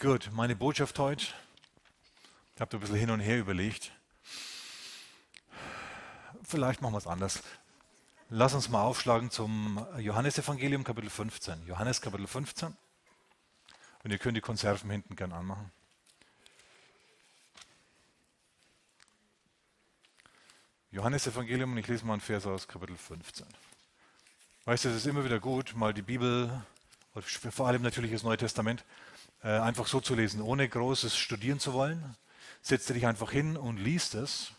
Gut, meine Botschaft heute. Ich habe da ein bisschen hin und her überlegt. Vielleicht machen wir es anders. Lass uns mal aufschlagen zum Johannesevangelium Kapitel 15. Johannes Kapitel 15. Und ihr könnt die Konserven hinten gern anmachen. Johannesevangelium und ich lese mal einen Vers aus Kapitel 15. Weißt du, es ist immer wieder gut, mal die Bibel, vor allem natürlich das Neue Testament, einfach so zu lesen, ohne großes studieren zu wollen. Setzt dich einfach hin und liest es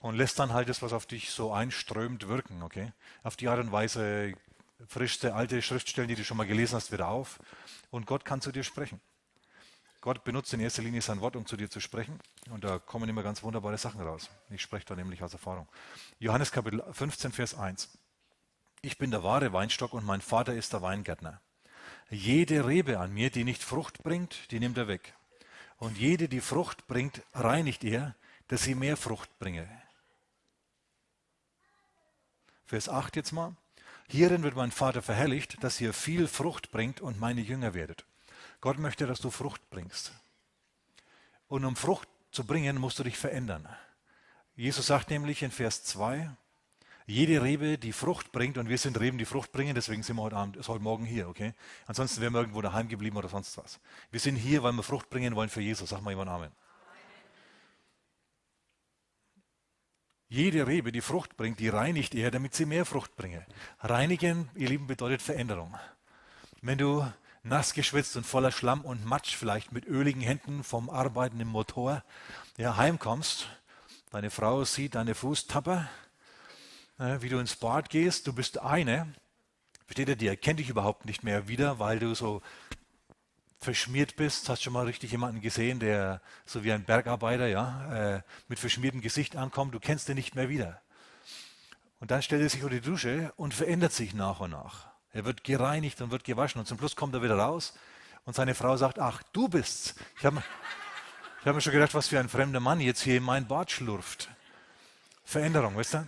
und lässt dann halt das, was auf dich so einströmt, wirken. Okay? Auf die Art und Weise frischst du alte Schriftstellen, die du schon mal gelesen hast, wieder auf und Gott kann zu dir sprechen. Gott benutzt in erster Linie sein Wort, um zu dir zu sprechen. Und da kommen immer ganz wunderbare Sachen raus. Ich spreche da nämlich aus Erfahrung. Johannes Kapitel 15, Vers 1. Ich bin der wahre Weinstock und mein Vater ist der Weingärtner. Jede Rebe an mir, die nicht Frucht bringt, die nimmt er weg. Und jede, die Frucht bringt, reinigt er, dass sie mehr Frucht bringe. Vers 8 jetzt mal. Hierin wird mein Vater verherrlicht, dass ihr viel Frucht bringt und meine Jünger werdet. Gott möchte, dass du Frucht bringst. Und um Frucht zu bringen, musst du dich verändern. Jesus sagt nämlich in Vers 2, jede Rebe, die Frucht bringt, und wir sind Reben, die Frucht bringen, deswegen sind wir heute, Abend, heute Morgen hier, okay? Ansonsten wären wir irgendwo daheim geblieben oder sonst was. Wir sind hier, weil wir Frucht bringen wollen für Jesus. Sag mal jemand Amen. Jede Rebe, die Frucht bringt, die reinigt er, damit sie mehr Frucht bringe. Reinigen, ihr Lieben, bedeutet Veränderung. Wenn du nass geschwitzt und voller Schlamm und Matsch, vielleicht mit öligen Händen vom Arbeiten im Motor, ja, heimkommst, deine Frau sieht deine Fußtapper, wie du ins Bad gehst, du bist eine, versteht ihr, die erkennt dich überhaupt nicht mehr wieder, weil du so verschmiert bist. Hast schon mal richtig jemanden gesehen, der so wie ein Bergarbeiter, ja, äh, mit verschmiertem Gesicht ankommt, du kennst ihn nicht mehr wieder. Und dann stellt er sich unter die Dusche und verändert sich nach und nach. Er wird gereinigt und wird gewaschen und zum Schluss kommt er wieder raus und seine Frau sagt, ach, du bist's. Ich habe hab mir schon gedacht, was für ein fremder Mann jetzt hier in mein Bad schlurft. Veränderung, weißt du?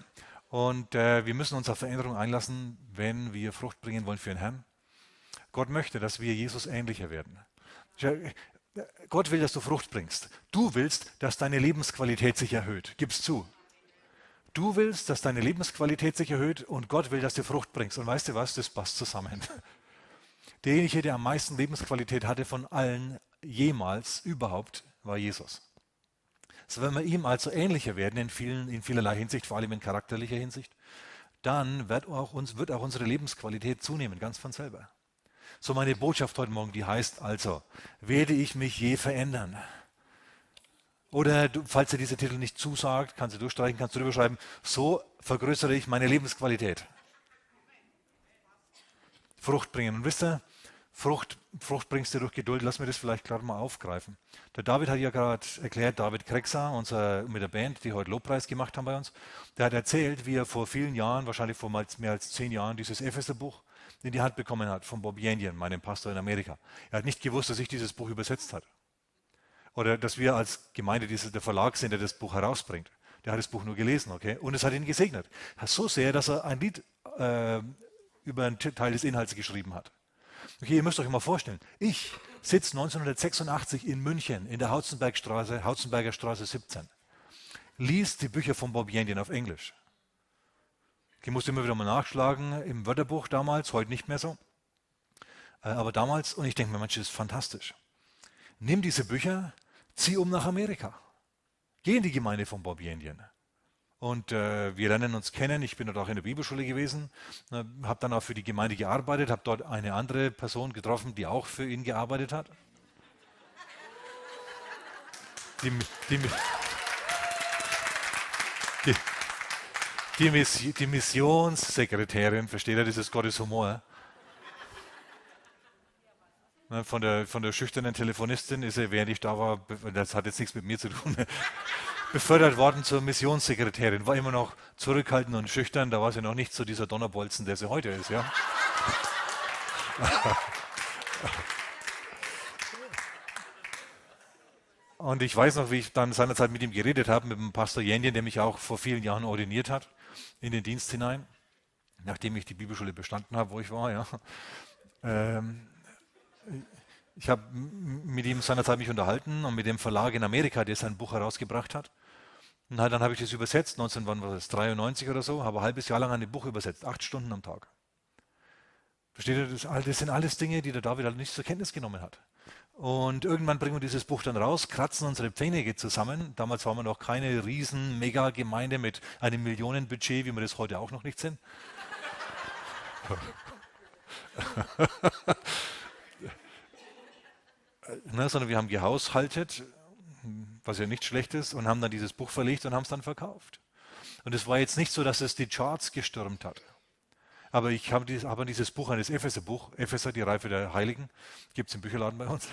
Und äh, wir müssen uns auf Veränderung einlassen, wenn wir Frucht bringen wollen für den Herrn. Gott möchte, dass wir Jesus ähnlicher werden. Gott will, dass du Frucht bringst. Du willst, dass deine Lebensqualität sich erhöht. Gib's zu. Du willst, dass deine Lebensqualität sich erhöht und Gott will, dass du Frucht bringst. Und weißt du was, das passt zusammen. Derjenige, der am meisten Lebensqualität hatte von allen jemals überhaupt, war Jesus. So, wenn wir ihm also ähnlicher werden in, vielen, in vielerlei Hinsicht, vor allem in charakterlicher Hinsicht, dann wird auch, uns, wird auch unsere Lebensqualität zunehmen, ganz von selber. So meine Botschaft heute Morgen, die heißt also, werde ich mich je verändern? Oder du, falls dir dieser Titel nicht zusagt, kannst du durchstreichen, kannst du drüber schreiben, so vergrößere ich meine Lebensqualität. Frucht bringen. Und wisst ihr, Frucht, Frucht bringst du durch Geduld. Lass mir das vielleicht gerade mal aufgreifen. Der David hat ja gerade erklärt, David Krexer, unser, mit der Band, die heute Lobpreis gemacht haben bei uns, der hat erzählt, wie er vor vielen Jahren, wahrscheinlich vor mehr als zehn Jahren, dieses Epheser-Buch in die Hand bekommen hat von Bob Yandian, meinem Pastor in Amerika. Er hat nicht gewusst, dass ich dieses Buch übersetzt hat oder dass wir als Gemeinde diese, der Verlag sind, der das Buch herausbringt. Der hat das Buch nur gelesen, okay? Und es hat ihn gesegnet. So sehr, dass er ein Lied äh, über einen Teil des Inhalts geschrieben hat. Okay, ihr müsst euch mal vorstellen, ich sitze 1986 in München in der Hauzenbergstraße, Hauzenberger Straße 17, liest die Bücher von Bob Yandian auf Englisch. Ich musste immer wieder mal nachschlagen im Wörterbuch damals, heute nicht mehr so. Äh, aber damals, und ich denke mir, Mensch, das ist fantastisch. Nimm diese Bücher, zieh um nach Amerika. Geh in die Gemeinde von Bob Yandian. Und äh, wir lernen uns kennen. Ich bin dort auch in der Bibelschule gewesen, äh, habe dann auch für die Gemeinde gearbeitet, habe dort eine andere Person getroffen, die auch für ihn gearbeitet hat. Die, die, die, die, Miss, die Missionssekretärin, versteht er, dieses Gottes Humor. Ne, von der, von der schüchternen Telefonistin ist er, während ich da war, das hat jetzt nichts mit mir zu tun, befördert worden zur Missionssekretärin. War immer noch zurückhaltend und schüchtern, da war sie noch nicht so dieser Donnerbolzen, der sie heute ist. Ja? Und ich weiß noch, wie ich dann seinerzeit mit ihm geredet habe, mit dem Pastor Jenjen, der mich auch vor vielen Jahren ordiniert hat, in den Dienst hinein, nachdem ich die Bibelschule bestanden habe, wo ich war. Ja. Ähm, Ich habe mit ihm seinerzeit mich unterhalten und mit dem Verlag in Amerika, der sein Buch herausgebracht hat. Und dann habe ich das übersetzt, 1993 oder so, habe ein halbes Jahr lang ein Buch übersetzt, acht Stunden am Tag. Versteht ihr, das, das sind alles Dinge, die der David halt nicht zur Kenntnis genommen hat. Und irgendwann bringen wir dieses Buch dann raus, kratzen unsere Pfennige zusammen. Damals waren wir noch keine riesen Mega-Gemeinde mit einem Millionenbudget, wie wir das heute auch noch nicht sind. ne, sondern wir haben gehaushaltet, was ja nicht schlecht ist, und haben dann dieses Buch verlegt und haben es dann verkauft. Und es war jetzt nicht so, dass es die Charts gestürmt hat. Aber ich habe dieses, hab dieses Buch, ein Epheser-Buch, Epheser, die Reife der Heiligen, gibt es im Bücherladen bei uns.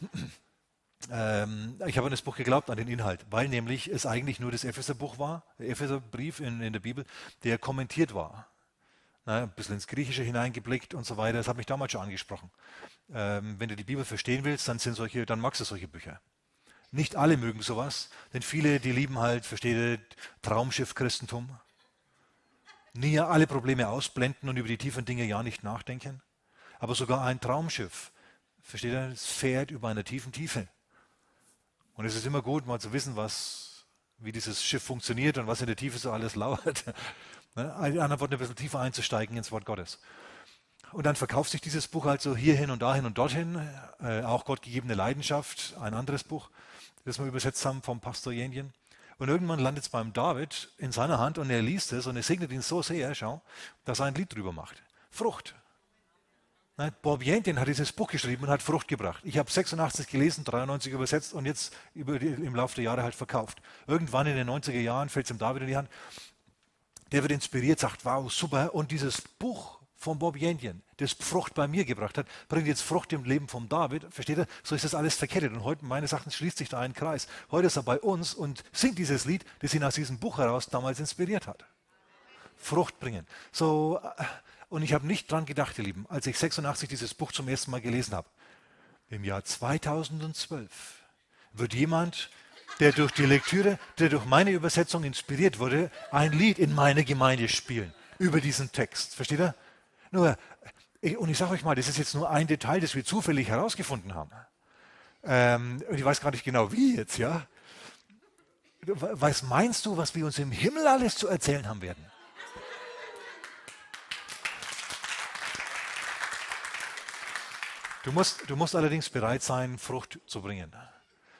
ähm, ich habe an das Buch geglaubt, an den Inhalt, weil nämlich es eigentlich nur das Epheser-Buch war, der Epheser-Brief in, in der Bibel, der kommentiert war. Na, ein bisschen ins Griechische hineingeblickt und so weiter. Das hat mich damals schon angesprochen. Ähm, wenn du die Bibel verstehen willst, dann sind solche, dann magst du solche Bücher. Nicht alle mögen sowas, denn viele, die lieben halt, versteht ihr, Traumschiff-Christentum nie alle Probleme ausblenden und über die tiefen Dinge ja nicht nachdenken. Aber sogar ein Traumschiff, versteht ihr, es fährt über einer tiefen Tiefe. Und es ist immer gut, mal zu wissen, was, wie dieses Schiff funktioniert und was in der Tiefe so alles lauert. Ne? Einer Worten, ein bisschen tiefer einzusteigen ins Wort Gottes. Und dann verkauft sich dieses Buch also hierhin und dahin und dorthin. Äh, auch Gottgegebene Leidenschaft, ein anderes Buch, das wir übersetzt haben vom Pastor Jenjen. Und irgendwann landet es beim David in seiner Hand und er liest es und er segnet ihn so sehr, schau, dass er ein Lied drüber macht. Frucht. Bob Jentin hat dieses Buch geschrieben und hat Frucht gebracht. Ich habe 86 gelesen, 93 übersetzt und jetzt über die, im Laufe der Jahre halt verkauft. Irgendwann in den 90er Jahren fällt es ihm David in die Hand. Der wird inspiriert, sagt, wow, super. Und dieses Buch von Bob Jenjen, das Frucht bei mir gebracht hat, bringt jetzt Frucht im Leben von David. Versteht ihr? So ist das alles verkettet. Und heute, meines Erachtens, schließt sich da ein Kreis. Heute ist er bei uns und singt dieses Lied, das ihn aus diesem Buch heraus damals inspiriert hat. Frucht bringen. So, äh, und ich habe nicht dran gedacht, ihr Lieben, als ich 86 dieses Buch zum ersten Mal gelesen habe. Im Jahr 2012 wird jemand, der durch die Lektüre, der durch meine Übersetzung inspiriert wurde, ein Lied in meine Gemeinde spielen über diesen Text. Versteht ihr? Nur, und ich sage euch mal, das ist jetzt nur ein Detail, das wir zufällig herausgefunden haben. Ähm, ich weiß gar nicht genau, wie jetzt, ja. Was meinst du, was wir uns im Himmel alles zu erzählen haben werden? Du musst, du musst allerdings bereit sein, Frucht zu bringen.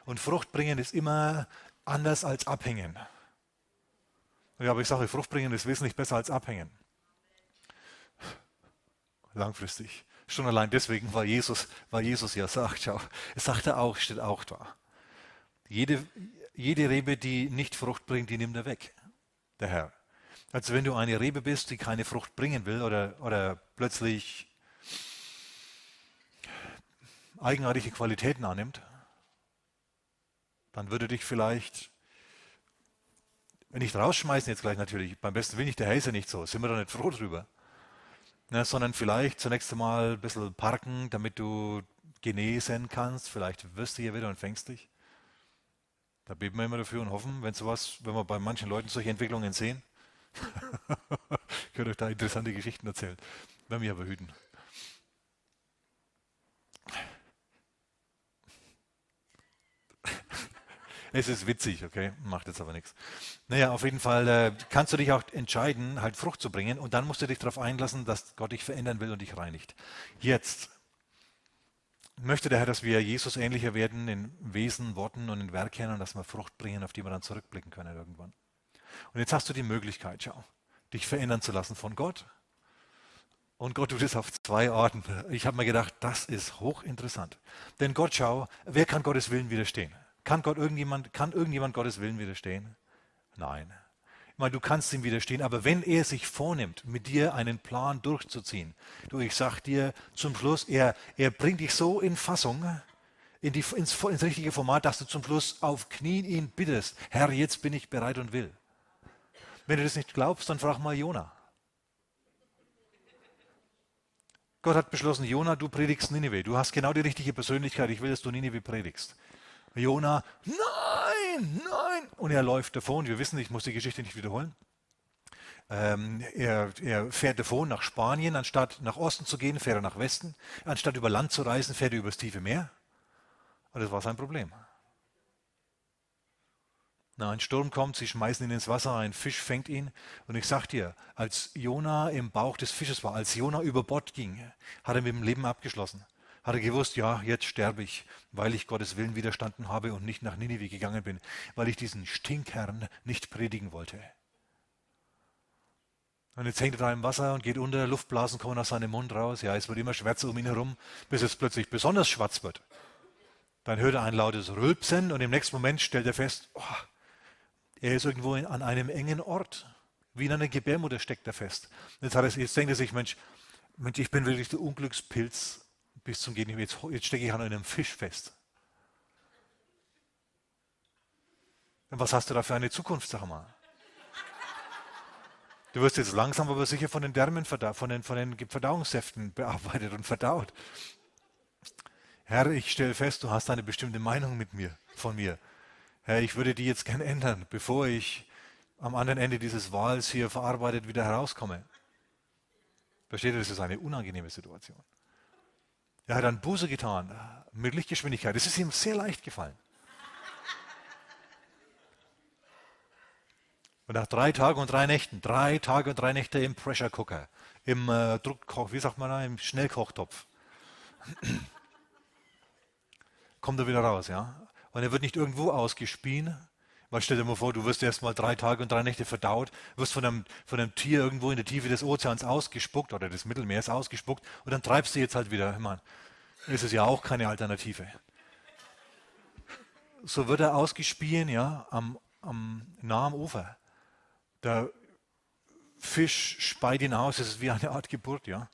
Und Frucht bringen ist immer anders als abhängen. Ja, aber ich sage, Frucht bringen ist wesentlich besser als abhängen langfristig. Schon allein deswegen, weil Jesus, weil Jesus ja sagt, schau, es sagt er auch, steht auch da. Jede, jede Rebe, die nicht Frucht bringt, die nimmt er weg, der Herr. Also wenn du eine Rebe bist, die keine Frucht bringen will oder, oder plötzlich eigenartige Qualitäten annimmt, dann würde dich vielleicht, wenn nicht rausschmeißen jetzt gleich natürlich, beim besten Willen nicht, der ja nicht so, sind wir da nicht froh drüber ne, sondern vielleicht zunächst einmal ein bisschen parken, damit du genesen kannst. Vielleicht wirst du hier wieder und fängst dich. Da beten wir immer dafür und hoffen, wenn sowas, wenn wir bei manchen Leuten solche Entwicklungen sehen, ich könnte euch da interessante Geschichten erzählen. Werden wir aber hüten. Es ist witzig, okay, macht jetzt aber nichts. Naja, auf jeden Fall äh, kannst du dich auch entscheiden, halt Frucht zu bringen und dann musst du dich darauf einlassen, dass Gott dich verändern will und dich reinigt. Jetzt möchte der Herr, dass wir Jesus ähnlicher werden in Wesen, Worten und in Werken und dass wir Frucht bringen, auf die wir dann zurückblicken können irgendwann. Und jetzt hast du die Möglichkeit, schau, dich verändern zu lassen von Gott. Und Gott tut es auf zwei Orten. Ich habe mir gedacht, das ist hochinteressant. Denn Gott, schau, wer kann Gottes Willen widerstehen? Kann, Gott irgendjemand, kann irgendjemand Gottes Willen widerstehen? Nein. Ich meine, du kannst ihm widerstehen, aber wenn er sich vornimmt, mit dir einen Plan durchzuziehen, du, ich sag dir zum Schluss, er, er bringt dich so in Fassung, in die, ins, ins richtige Format, dass du zum Schluss auf Knien ihn bittest, Herr, jetzt bin ich bereit und will. Wenn du das nicht glaubst, dann frag mal Jona. Gott hat beschlossen, Jona, du predigst Nineveh. Du hast genau die richtige Persönlichkeit. Ich will, dass du Nineveh predigst. Jona, nein, nein. Und er läuft davon. Wir wissen, ich muss die Geschichte nicht wiederholen. Ähm, er, er, fährt davon nach Spanien, anstatt nach Osten zu gehen, fährt er nach Westen. Anstatt über Land zu reisen, fährt er übers tiefe Meer. Und das war sein Problem. Na, ein Sturm kommt, sie schmeißen ihn ins Wasser, ein Fisch fängt ihn. Und ich sag dir, als Jona im Bauch des Fisches war, als Jona über Bord ging, hat er mit dem Leben abgeschlossen. Hat er gewusst, ja, jetzt sterbe ich, weil ich Gottes Willen widerstanden habe und nicht nach Ninive gegangen bin, weil ich diesen Stinkherrn nicht predigen wollte. Und jetzt hängt er da im Wasser und geht unter, Luftblasen kommen aus seinem Mund raus. Ja, es wird immer schwärzer um ihn herum, bis es plötzlich besonders schwarz wird. Dann hört er ein lautes Rülpsen und im nächsten Moment stellt er fest, oh, er ist irgendwo in, an einem engen Ort. Wie in einer Gebärmutter steckt er fest. Jetzt, er, jetzt denkt er sich, Mensch, Mensch, ich bin wirklich der Unglückspilz bis zum Gehen. Jetzt, jetzt stecke ich an einem Fisch fest. Und was hast du da für eine Zukunft, sag mal? Du wirst jetzt langsam aber sicher von den Därmen, von den, von den Verdauungssäften bearbeitet und verdaut. Herr, ich stelle fest, du hast eine bestimmte Meinung mit mir, von mir. Herr, ich würde die jetzt gern ändern, bevor ich am anderen Ende dieses Wahls hier verarbeitet wieder herauskomme. Versteht ihr, das ist eine unangenehme Situation. Er hat dann Buße getan, mit Lichtgeschwindigkeit. Das ist ihm sehr leicht gefallen. Und nach drei Tagen und drei Nächten, drei Tage und drei Nächte im Pressure Cooker, im äh, Druckkoch, wie sagt man da, im Schnellkochtopf, kommt er wieder raus, ja. Und er wird nicht irgendwo ausgespien, weil stell dir mal vor, du wirst erst mal drei Tage und drei Nächte verdaut, wirst von einem, von einem Tier irgendwo in der Tiefe des Ozeans ausgespuckt oder des Mittelmeers ausgespuckt und dann treibst du jetzt halt wieder. Meine, ist es ja auch keine Alternative. So wird er ausgespien, ja, am, am nah am Ufer. Der Fisch speit ihn aus, es ist wie eine Art Geburt, ja.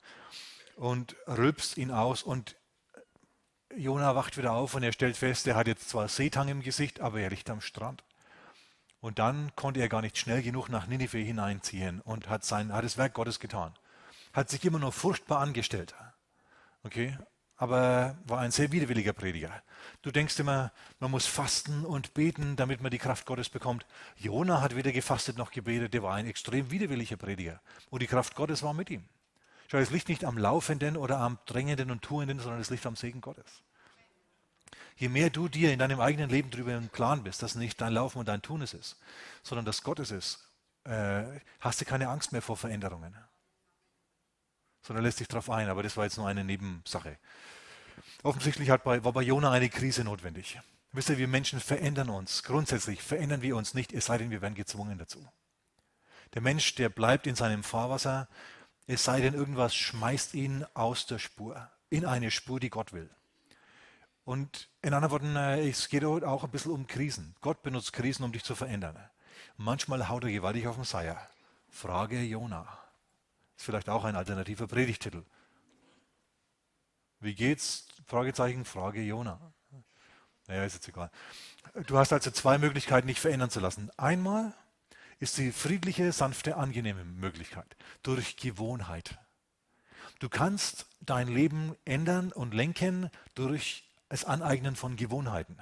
Und rülpst ihn aus und Jona wacht wieder auf und er stellt fest, er hat jetzt zwar Seetang im Gesicht, aber er liegt am Strand. Und dann konnte er gar nicht schnell genug nach Ninive hineinziehen und hat, sein, hat das Werk Gottes getan. Hat sich immer noch furchtbar angestellt. Okay? aber war ein sehr widerwilliger Prediger. Du denkst immer, man muss fasten und beten, damit man die Kraft Gottes bekommt. Jona hat weder gefastet noch gebetet, der war ein extrem widerwilliger Prediger. Und die Kraft Gottes war mit ihm. Schau, es liegt nicht am Laufenden oder am Drängenden und Tuenden, sondern es liegt am Segen Gottes. Je mehr du dir in deinem eigenen Leben darüber im Klaren bist, dass nicht dein Laufen und dein Tun es ist, sondern dass Gottes ist, äh, hast du keine Angst mehr vor Veränderungen sondern lässt sich darauf ein. Aber das war jetzt nur eine Nebensache. Offensichtlich bei, war bei Jona eine Krise notwendig. Wisst ihr, wir Menschen verändern uns. Grundsätzlich verändern wir uns nicht, es sei denn, wir werden gezwungen dazu. Der Mensch, der bleibt in seinem Fahrwasser, es sei denn, irgendwas schmeißt ihn aus der Spur, in eine Spur, die Gott will. Und in anderen Worten, äh, es geht auch ein bisschen um Krisen. Gott benutzt Krisen, um dich zu verändern. Manchmal haut er gewaltig auf den Seier. Frage Jona. Ist vielleicht auch ein alternativer Predigtitel. Wie geht's? Fragezeichen, Frage Jona. Naja, ist jetzt egal. Du hast also zwei Möglichkeiten, dich verändern zu lassen. Einmal ist die friedliche, sanfte, angenehme Möglichkeit durch Gewohnheit. Du kannst dein Leben ändern und lenken durch das Aneignen von Gewohnheiten.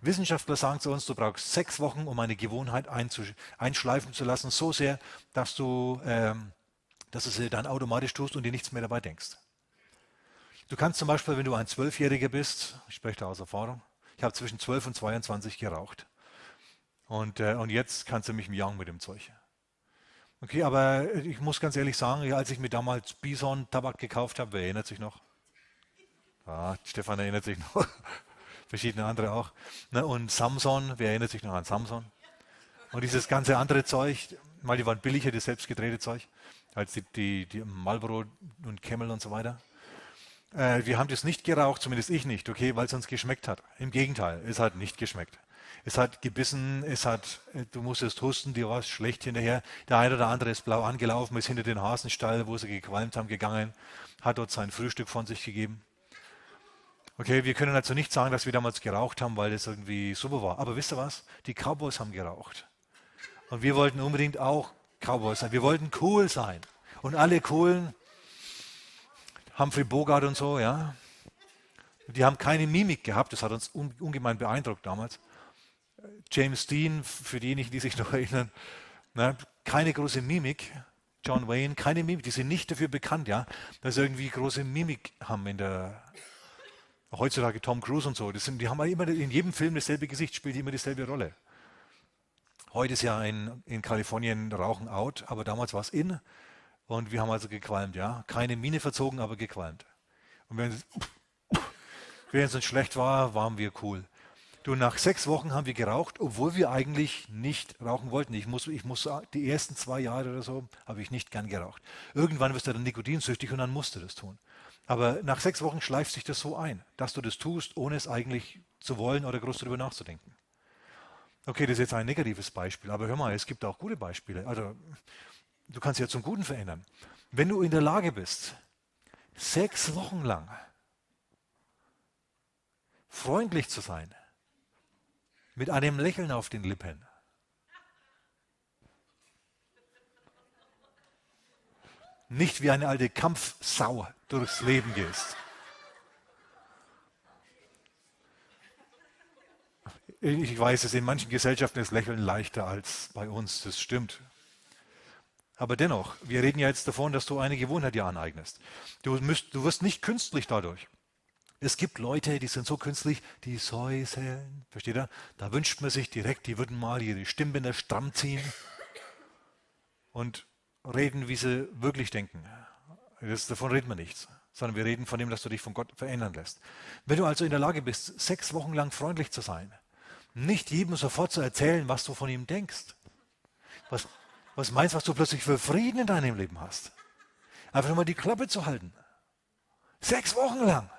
Wissenschaftler sagen zu uns, du brauchst sechs Wochen, um eine Gewohnheit einschleifen zu lassen, so sehr, dass du ähm, dass du es dann automatisch tust und dir nichts mehr dabei denkst. Du kannst zum Beispiel, wenn du ein Zwölfjähriger bist, ich spreche da aus Erfahrung, ich habe zwischen 12 und 22 geraucht. Und, äh, und jetzt kannst du mich jagen mit dem Zeug. Okay, aber ich muss ganz ehrlich sagen, als ich mir damals Bison Tabak gekauft habe, wer erinnert sich noch? Ah, Stefan erinnert sich noch. Verschiedene andere auch. Ne, und Samson, wer erinnert sich noch an Samson? Und dieses ganze andere Zeug, weil die waren billiger, das selbstgedrehte Zeug als die, die, die Marlboro und Camel und so weiter. Äh, wir haben das nicht geraucht, zumindest ich nicht, okay, weil es uns geschmeckt hat. Im Gegenteil, es hat nicht geschmeckt. Es hat gebissen, es hat, äh, du musstest husten, dir war es schlecht hinterher. Der eine oder andere ist blau angelaufen, ist hinter den Hasenstall, wo sie gequalmt haben, gegangen, hat dort sein Frühstück von sich gegeben. Okay, wir können also nicht sagen, dass wir damals geraucht haben, weil das irgendwie super war. Aber wisst ihr was? Die Cowboys haben geraucht. Und wir wollten unbedingt auch Cowboys sein. Wir wollten cool sein. Und alle coolen, Humphrey Bogart und so, ja, die haben keine Mimik gehabt. Das hat uns ungemein beeindruckt damals. James Dean, für diejenigen, die sich noch erinnern, ne, keine große Mimik. John Wayne, keine Mimik. Die sind nicht dafür bekannt, ja, dass sie irgendwie große Mimik haben in der. Heutzutage Tom Cruise und so. Sind, die haben immer in jedem Film dasselbe Gesicht, spielt immer dieselbe Rolle. Heute ist ja in, in Kalifornien Rauchen out, aber damals war es in. Und wir haben also gequalmt, ja. Keine Mine verzogen, aber gequalmt. Und wenn es uns schlecht war, waren wir cool. Du, nach sechs Wochen haben wir geraucht, obwohl wir eigentlich nicht rauchen wollten. Ich muss, ich muss die ersten zwei Jahre oder so habe ich nicht gern geraucht. Irgendwann wirst du dann nikotinsüchtig und dann musst du das tun. Aber nach sechs Wochen schleift sich das so ein, dass du das tust, ohne es eigentlich zu wollen oder groß darüber nachzudenken. Okay, das ist jetzt ein negatives Beispiel, aber hör mal, es gibt auch gute Beispiele. Also, du kannst ja zum Guten verändern. Wenn du in der Lage bist, sechs Wochen lang freundlich zu sein, mit einem Lächeln auf den Lippen. Nicht wie eine alte Kampfsau durchs Leben gehst. Ich weiß es, in manchen Gesellschaften ist Lächeln leichter als bei uns, das stimmt. Aber dennoch, wir reden ja jetzt davon, dass du eine Gewohnheit dir aneignest. Du, müsst, du wirst nicht künstlich dadurch. Es gibt Leute, die sind so künstlich, die säuseln. Versteht ihr? Da wünscht man sich direkt, die würden mal ihre Stimmbänder stramm ziehen und reden, wie sie wirklich denken. Das, davon reden wir nichts, sondern wir reden von dem, dass du dich von Gott verändern lässt. Wenn du also in der Lage bist, sechs Wochen lang freundlich zu sein, nicht jedem sofort zu erzählen, was du von ihm denkst, was, was meinst, was du plötzlich für Frieden in deinem Leben hast, einfach nur mal die Klappe zu halten. Sechs Wochen lang.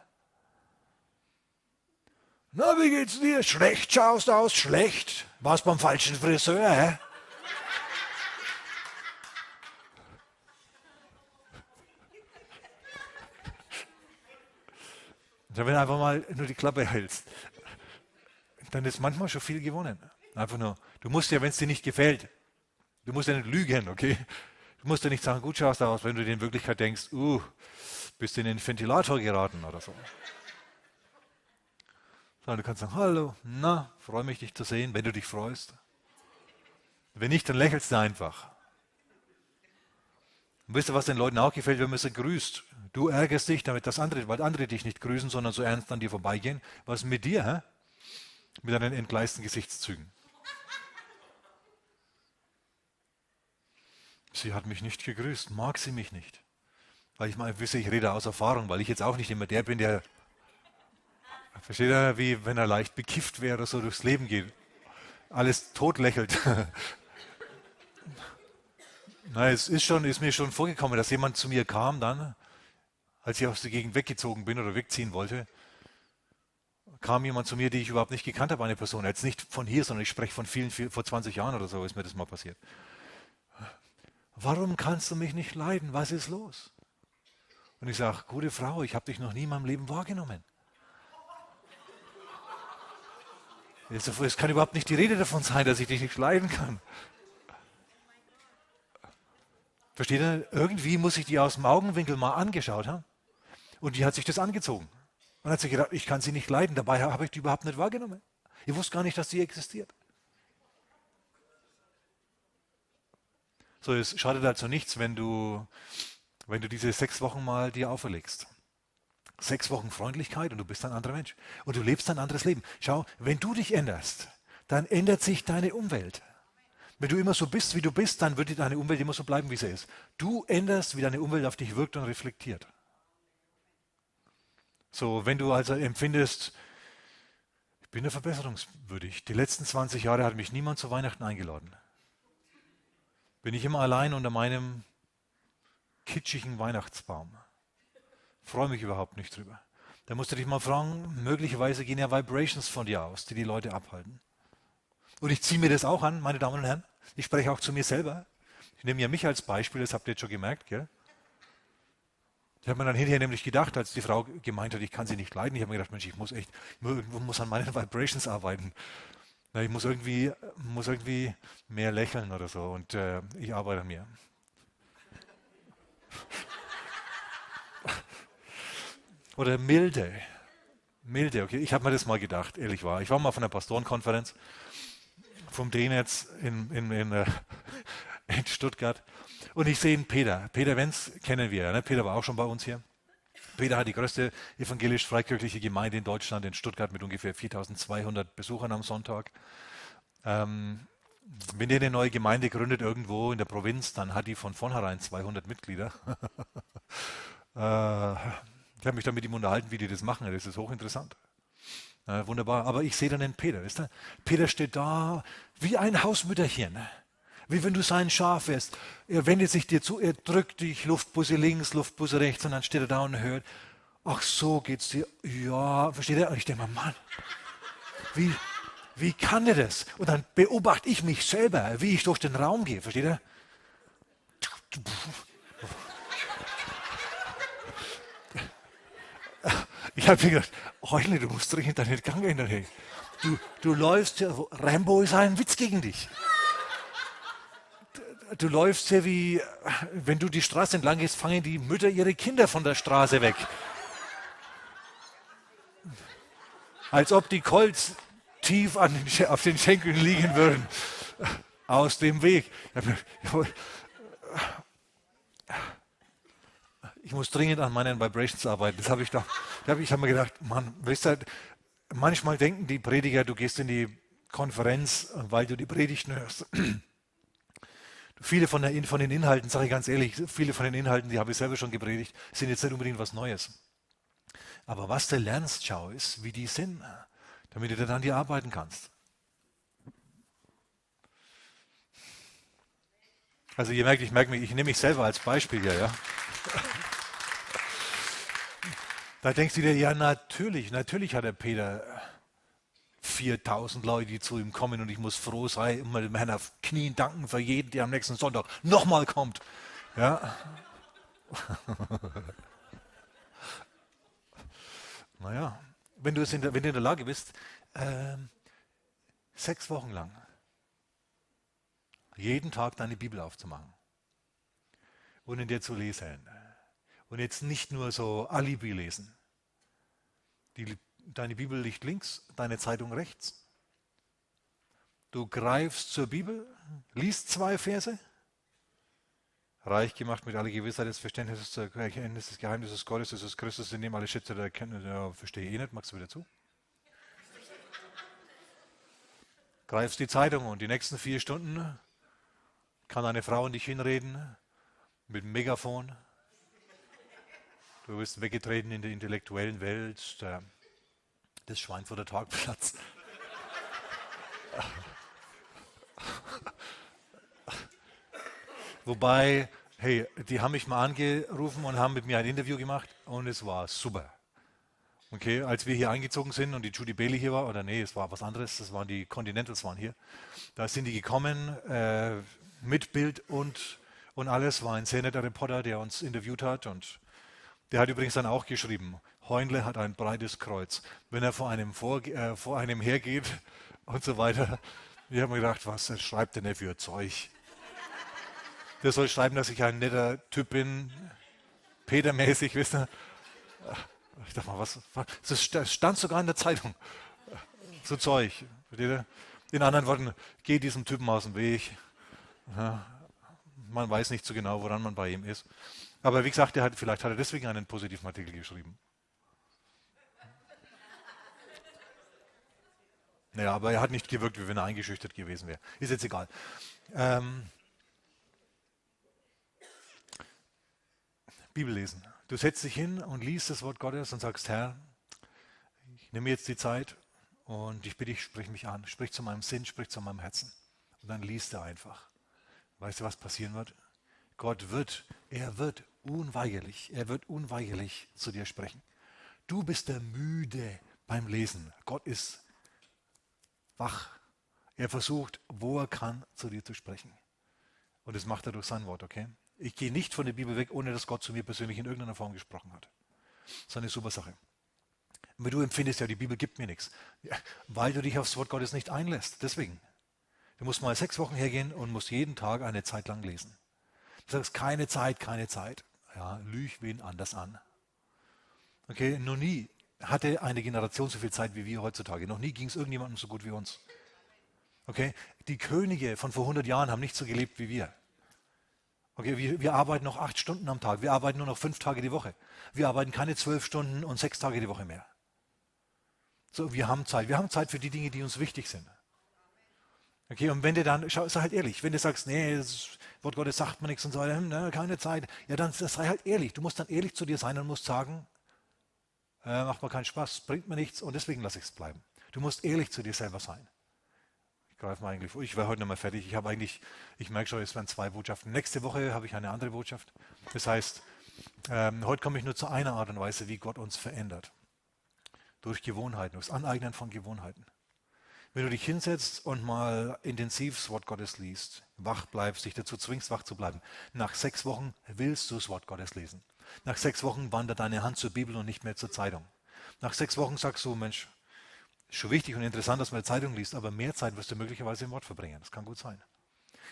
Na, wie geht's dir? Schlecht schaust du aus, schlecht. Warst beim falschen Friseur, hä? wenn du einfach mal nur die Klappe hältst, dann ist manchmal schon viel gewonnen. Einfach nur, du musst ja, wenn es dir nicht gefällt, du musst ja nicht lügen, okay? Du musst ja nicht sagen, gut schaust du aus, wenn du dir in Wirklichkeit denkst, uh, bist in den Ventilator geraten oder so. Sondern du kannst sagen, hallo, na, freue mich, dich zu sehen, wenn du dich freust. Wenn nicht, dann lächelst du einfach. Und wisst ihr, was den Leuten auch gefällt, wenn man sie grüßt? Du ärgerst dich, damit das andere, weil andere dich nicht grüßen, sondern so ernst an dir vorbeigehen. Was ist mit dir, hä? Mit deinen entgleisten Gesichtszügen. Sie hat mich nicht gegrüßt, mag sie mich nicht. Weil ich mal wisse, ich rede aus Erfahrung, weil ich jetzt auch nicht immer der bin, der Versteht er, wie wenn er leicht bekifft wäre, so durchs Leben geht. Alles tot lächelt. Na, es ist, schon, ist mir schon vorgekommen, dass jemand zu mir kam dann, als ich aus der Gegend weggezogen bin oder wegziehen wollte, kam jemand zu mir, die ich überhaupt nicht gekannt habe, eine Person. Jetzt nicht von hier, sondern ich spreche von vielen, vor 20 Jahren oder so ist mir das mal passiert. Warum kannst du mich nicht leiden? Was ist los? Und ich sage, gute Frau, ich habe dich noch nie in meinem Leben wahrgenommen. Es kann überhaupt nicht die Rede davon sein, dass ich dich nicht leiden kann. Versteht ihr? Irgendwie muss ich die aus dem Augenwinkel mal angeschaut haben. Und die hat sich das angezogen. Und hat sich gedacht, ich kann sie nicht leiden. Dabei habe ich die überhaupt nicht wahrgenommen. Ich wusste gar nicht, dass sie existiert. So, es schadet also nichts, wenn du, wenn du diese sechs Wochen mal dir auferlegst. Sechs Wochen Freundlichkeit und du bist ein anderer Mensch. Und du lebst ein anderes Leben. Schau, wenn du dich änderst, dann ändert sich deine Umwelt. Wenn du immer so bist, wie du bist, dann wird deine Umwelt immer so bleiben, wie sie ist. Du änderst, wie deine Umwelt auf dich wirkt und reflektiert. So, wenn du also empfindest, ich bin ja verbesserungswürdig. Die letzten 20 Jahre hat mich niemand zu Weihnachten eingeladen. Bin ich immer allein unter meinem kitschigen Weihnachtsbaum freue mich überhaupt nicht drüber. Da musst du dich mal fragen, möglicherweise gehen ja Vibrations von dir aus, die die Leute abhalten. Und ich ziehe mir das auch an, meine Damen und Herren. Ich spreche auch zu mir selber. Ich nehme ja mich als Beispiel, das habt ihr jetzt schon gemerkt, gell? Ich habe mir dann hinterher nämlich gedacht, als die Frau gemeint hat, ich kann sie nicht leiden, ich habe mir gedacht, Mensch, ich muss echt, ich muss an meinen Vibrations arbeiten. Ich muss irgendwie, muss irgendwie mehr lächeln oder so und äh, ich arbeite an mir. Oder milde. Milde, okay. Ich habe mir das mal gedacht, ehrlich war. Ich war mal von einer Pastorenkonferenz vom Dehn jetzt in, in, in, äh, in Stuttgart. Und ich sehe einen Peter. Peter Wenz kennen wir. Ne? Peter war auch schon bei uns hier. Peter hat die größte evangelisch-freikirchliche Gemeinde in Deutschland, in Stuttgart, mit ungefähr 4200 Besuchern am Sonntag. Ähm, wenn ihr eine neue Gemeinde gründet irgendwo in der Provinz, dann hat die von vornherein 200 Mitglieder. äh, ich habe mich dann mit ihm unterhalten, wie die das machen. Das ist hochinteressant. Äh, wunderbar. Aber ich sehe dann den Peter. Weißt du? Peter steht da wie ein Hausmütterchen. Wie wenn du sein Schaf wärst. Er wendet sich dir zu, er drückt dich, Luftbusse links, Luftbusse rechts und dann steht er da und hört, ach so geht's dir. Ja, versteht er? Und ich denke mal, Mann, wie, wie kann er das? Und dann beobachte ich mich selber, wie ich durch den Raum gehe, versteht er? Ich habe mir gedacht, Heule, du musst dringend deinen Gang ändern. Du, du läufst ja, Rambo ist ein Witz gegen dich du läufst ja wie, wenn du die Straße entlang gehst, fangen die Mütter ihre Kinder von der Straße weg. Als ob die Colts tief den, auf den Schenkeln liegen würden. Aus dem Weg. Ich muss dringend an meinen Vibrations arbeiten. Das habe ich doch. Da habe ich hab mir gedacht, Mann, weißt du, manchmal denken die Prediger, du gehst in die Konferenz, weil du die Predigten hörst. Viele von, der, von den Inhalten, sage ich ganz ehrlich, viele von den Inhalten, die habe ich selber schon gepredigt, sind jetzt nicht unbedingt was Neues. Aber was du lernst, schau, ist, wie die sind, damit du dann an die arbeiten kannst. Also ihr merkt, ich merke mich, ich nehme mich selber als Beispiel hier, ja. Da denkst du dir, ja natürlich, natürlich hat der Peter 4000 Leute, die zu ihm kommen und ich muss froh sein, immer dem Herrn auf Knien danken für jeden, der am nächsten Sonntag nochmal kommt. Ja. naja, wenn du, in der, wenn du in der Lage bist, äh, sechs Wochen lang jeden Tag deine Bibel aufzumachen und in der zu lesen und jetzt nicht nur so Alibi lesen. Die deine Bibel liegt links, deine Zeitung rechts. Du greifst zur Bibel, liest zwei Verse. Reich gemacht mit aller Gewissheit des Verständnisses zur Erkenntnis des Geheimnisses Gottes, ist Christus, in dem alle Schätze der Erkenntnis. Ja, verstehe ich eh nicht, magst du wieder zu? Greifst die Zeitung und die nächsten vier Stunden kann eine Frau in dich hinreden mit dem Megafon. Du bist weggetreten in der intellektuellen Welt, der das Schweinfurter Tagplatz. Wobei, hey, die haben mich mal angerufen und haben mit mir ein Interview gemacht und es war super. Okay, als wir hier eingezogen sind und die Judy Bailey hier war, oder nee, es war was anderes, das waren die Continentals waren hier, da sind die gekommen äh, mit Bild und, und alles, war ein sehr netter Reporter, der uns interviewt hat und der hat übrigens dann auch geschrieben, Heunle hat ein breites Kreuz. Wenn er vor einem, vor, äh, vor einem hergeht und so weiter, wir haben gedacht, was schreibt denn er für Zeug? Der soll schreiben, dass ich ein netter Typ bin, Petermäßig, wisst ihr? Ich dachte mal, was? Das stand sogar in der Zeitung. So Zeug. In anderen Worten, geh diesem Typen aus dem Weg. Man weiß nicht so genau, woran man bei ihm ist. Aber wie gesagt, hat, vielleicht hat er deswegen einen positiven Artikel geschrieben. Naja, aber er hat nicht gewirkt, wie wenn er eingeschüchtert gewesen wäre. Ist jetzt egal. Ähm, Bibel lesen. Du setzt dich hin und liest das Wort Gottes und sagst, Herr, ich nehme jetzt die Zeit und ich bitte dich, sprich mich an. Sprich zu meinem Sinn, sprich zu meinem Herzen. Und dann liest er einfach. Weißt du, was passieren wird? Gott wird, er wird unweigerlich, er wird unweigerlich zu dir sprechen. Du bist der Müde beim Lesen. Gott ist wach. Er versucht, wo er kann, zu dir zu sprechen. Und das macht er durch sein Wort, okay? Ich gehe nicht von der Bibel weg, ohne dass Gott zu mir persönlich in irgendeiner Form gesprochen hat. Das ist eine super Sache. Aber du empfindest ja, die Bibel gibt mir nichts, ja, weil du dich aufs Wort Gottes nicht einlässt. Deswegen. Du musst mal sechs Wochen hergehen und musst jeden Tag eine Zeit lang lesen. Du sagst, keine Zeit, keine Zeit. Ja, lüg wen anders an. Okay, noch nie hatte eine Generation so viel Zeit wie wir heutzutage. Noch nie ging es irgendjemandem so gut wie uns. Okay? Die Könige von vor 100 Jahren haben nicht so gelebt wie wir. Okay, wir, wir arbeiten noch acht Stunden am Tag, wir arbeiten nur noch fünf Tage die Woche. Wir arbeiten keine zwölf Stunden und sechs Tage die Woche mehr. So, wir haben Zeit. Wir haben Zeit für die Dinge, die uns wichtig sind. Okay, und wenn du dann, schau, sei halt ehrlich, wenn du sagst, nee, das Wort Gottes sagt mir nichts und so weiter, ne, keine Zeit, ja, dann sei halt ehrlich. Du musst dann ehrlich zu dir sein und musst sagen, äh, macht mir keinen Spaß, bringt mir nichts und deswegen lasse ich es bleiben. Du musst ehrlich zu dir selber sein. Ich greife mal eigentlich vor. Ich wäre heute noch mal fertig. Ich habe eigentlich, ich merke schon, es werden zwei Botschaften. Nächste Woche habe ich eine andere Botschaft. Das heißt, ähm, heute komme ich nur zu einer Art und Weise, wie Gott uns verändert. Durch Gewohnheiten, durch das Aneignen von Gewohnheiten. Wenn du dich hinsetzt und mal intensiv das Wort Gottes liest, wach bleibst, dich dazu zwingst, wach zu bleiben, nach sechs Wochen willst du das Wort Gottes lesen. Nach sechs Wochen wandert deine Hand zur Bibel und nicht mehr zur Zeitung. Nach sechs Wochen sagst du, Mensch, ist schon wichtig und interessant, dass man eine Zeitung liest, aber mehr Zeit wirst du möglicherweise im Wort verbringen. Das kann gut sein.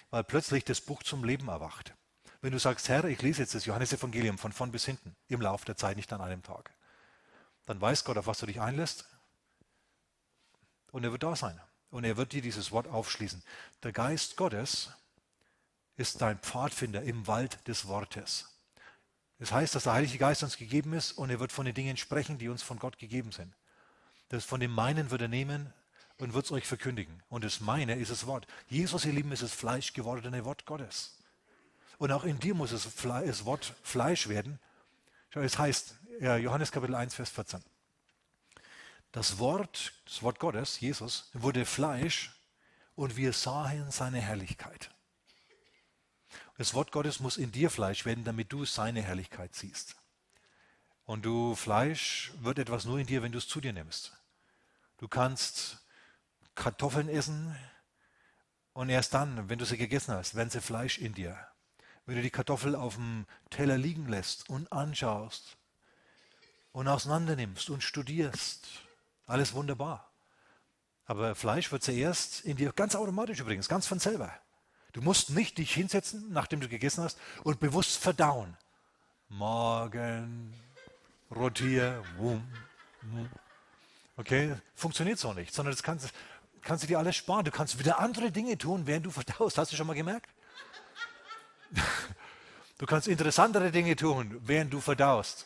Weil plötzlich das Buch zum Leben erwacht. Wenn du sagst, Herr, ich lese jetzt das Johannesevangelium von vorn bis hinten, im Laufe der Zeit, nicht an einem Tag, dann weiß Gott, auf was du dich einlässt. Und er wird da sein. Und er wird dir dieses Wort aufschließen. Der Geist Gottes ist dein Pfadfinder im Wald des Wortes. Das heißt, dass der Heilige Geist uns gegeben ist und er wird von den Dingen sprechen, die uns von Gott gegeben sind. Das von dem meinen wird er nehmen und wird es euch verkündigen. Und das meine ist das Wort. Jesus, ihr Lieben, ist das Fleisch gewordene Wort Gottes. Und auch in dir muss das Wort Fleisch werden. Es heißt, Johannes Kapitel 1, Vers 14. Das Wort, das Wort Gottes, Jesus, wurde Fleisch und wir sahen seine Herrlichkeit. Das Wort Gottes muss in dir Fleisch werden, damit du seine Herrlichkeit siehst. Und du Fleisch wird etwas nur in dir, wenn du es zu dir nimmst. Du kannst Kartoffeln essen und erst dann, wenn du sie gegessen hast, werden sie Fleisch in dir. Wenn du die Kartoffel auf dem Teller liegen lässt und anschaust und auseinander nimmst und studierst, alles wunderbar. Aber Fleisch wird zuerst in dir, ganz automatisch übrigens, ganz von selber. Du musst nicht dich hinsetzen, nachdem du gegessen hast, und bewusst verdauen. Morgen, rotier, wum, wum. Okay, funktioniert so nicht, sondern das kannst, kannst du dir alles sparen. Du kannst wieder andere Dinge tun, während du verdaust. Hast du schon mal gemerkt? Du kannst interessantere Dinge tun, während du verdaust.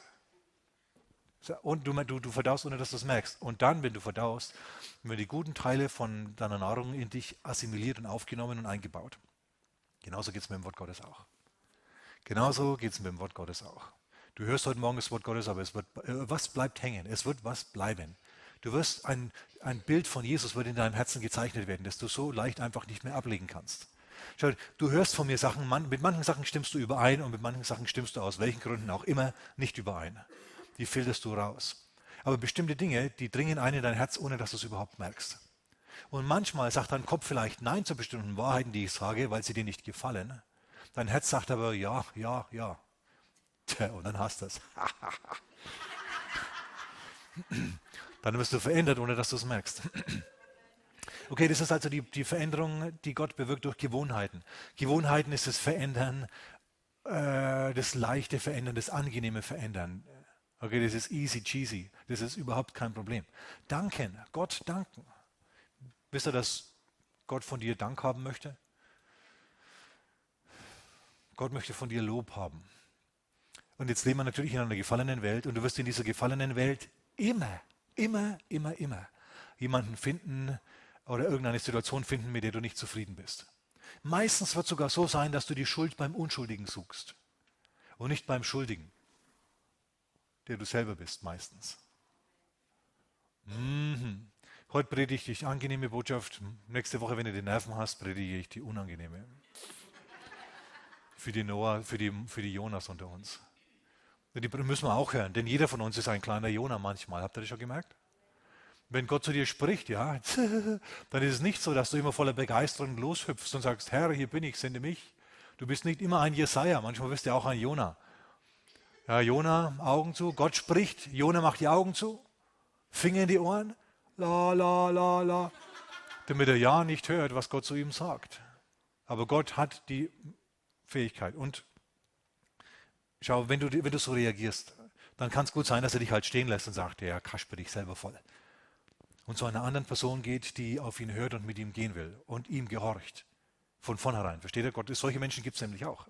Und du, du, du verdaust, ohne dass du es merkst. Und dann, wenn du verdaust, werden die guten Teile von deiner Nahrung in dich assimiliert und aufgenommen und eingebaut. Genauso geht es mit dem Wort Gottes auch. Genauso geht es mit dem Wort Gottes auch. Du hörst heute Morgen das Wort Gottes, aber es wird, äh, was bleibt hängen? Es wird was bleiben. Du wirst ein, ein Bild von Jesus wird in deinem Herzen gezeichnet werden, das du so leicht einfach nicht mehr ablegen kannst. Schau, du hörst von mir Sachen, man, mit manchen Sachen stimmst du überein und mit manchen Sachen stimmst du aus welchen Gründen auch immer nicht überein. Die filterst du raus. Aber bestimmte Dinge, die dringen ein in dein Herz, ohne dass du es überhaupt merkst. Und manchmal sagt dein Kopf vielleicht Nein zu bestimmten Wahrheiten, die ich sage, weil sie dir nicht gefallen. Dein Herz sagt aber Ja, ja, ja. Tja, und dann hast du es. dann wirst du verändert, ohne dass du es merkst. Okay, das ist also die, die Veränderung, die Gott bewirkt durch Gewohnheiten. Gewohnheiten ist das Verändern, äh, das leichte Verändern, das angenehme Verändern. Okay, das ist easy cheesy. Das ist überhaupt kein Problem. Danken, Gott danken. Wisst ihr, dass Gott von dir Dank haben möchte? Gott möchte von dir Lob haben. Und jetzt leben wir natürlich in einer gefallenen Welt und du wirst in dieser gefallenen Welt immer, immer, immer, immer jemanden finden oder irgendeine Situation finden, mit der du nicht zufrieden bist. Meistens wird es sogar so sein, dass du die Schuld beim Unschuldigen suchst und nicht beim Schuldigen, der du selber bist meistens. Mhm. Heute predige ich die angenehme Botschaft. Nächste Woche, wenn du die Nerven hast, predige ich die unangenehme. Für die Noah, für die, für die Jonas unter uns. Die müssen wir auch hören, denn jeder von uns ist ein kleiner Jonah manchmal. Habt ihr das schon gemerkt? Wenn Gott zu dir spricht, ja, dann ist es nicht so, dass du immer voller Begeisterung loshüpfst und sagst, Herr, hier bin ich, sende mich. Du bist nicht immer ein Jesaja, manchmal bist du auch ein Jonah. Ja, Jonah, Augen zu, Gott spricht, Jonah macht die Augen zu, Finger in die Ohren la, la, la, la, damit er ja nicht hört, was Gott zu ihm sagt. Aber Gott hat die Fähigkeit. Und schau, wenn du, wenn du so reagierst, dann kann es gut sein, dass er dich halt stehen lässt und sagt, ja, kasper dich selber voll. Und zu einer anderen Person geht, die auf ihn hört und mit ihm gehen will und ihm gehorcht. Von vornherein. Versteht ihr? Gott, solche Menschen gibt es nämlich auch.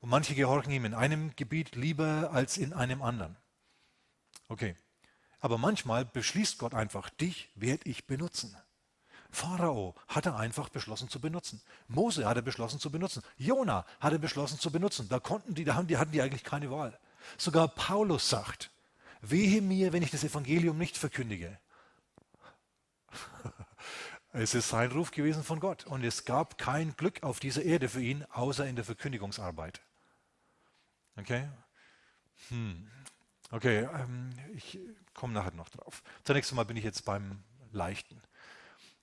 Und manche gehorchen ihm in einem Gebiet lieber als in einem anderen. Okay. Aber manchmal beschließt Gott einfach, dich werde ich benutzen. Pharao hat er einfach beschlossen zu benutzen. Mose hat er beschlossen zu benutzen. Jona hat er beschlossen zu benutzen. Da konnten die, da haben die, hatten die eigentlich keine Wahl. Sogar Paulus sagt, wehe mir, wenn ich das Evangelium nicht verkündige. Es ist sein Ruf gewesen von Gott und es gab kein Glück auf dieser Erde für ihn, außer in der Verkündigungsarbeit. Okay? Hm. Okay, ähm, ich komme nachher noch drauf. Zunächst einmal bin ich jetzt beim Leichten.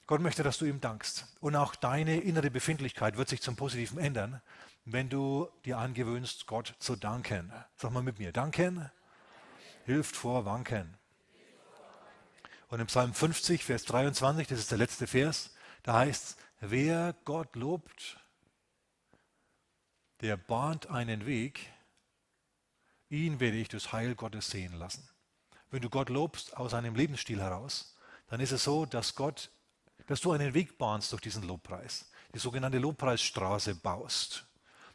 Gott möchte, dass du ihm dankst. Und auch deine innere Befindlichkeit wird sich zum Positiven ändern, wenn du dir angewöhnst, Gott zu danken. Sag mal mit mir, danken hilft vor Wanken. Und im Psalm 50, Vers 23, das ist der letzte Vers, da heißt es, wer Gott lobt, der bahnt einen Weg, ihn werde ich das Heil Gottes sehen lassen. Wenn du Gott lobst aus einem Lebensstil heraus, dann ist es so, dass Gott, dass du einen Weg bahnst durch diesen Lobpreis, die sogenannte Lobpreisstraße baust.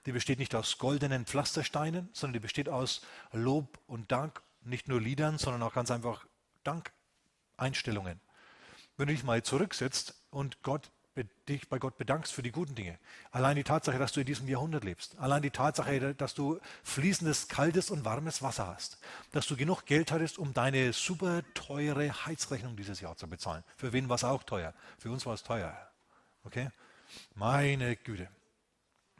Die besteht nicht aus goldenen Pflastersteinen, sondern die besteht aus Lob und Dank, nicht nur Liedern, sondern auch ganz einfach Dankeinstellungen. Wenn du dich mal zurücksetzt und Gott dich bei Gott bedankst für die guten Dinge. Allein die Tatsache, dass du in diesem Jahrhundert lebst. Allein die Tatsache, dass du fließendes, kaltes und warmes Wasser hast. Dass du genug Geld hattest, um deine super teure Heizrechnung dieses Jahr zu bezahlen. Für wen war es auch teuer? Für uns war es teuer. Okay? Meine Güte.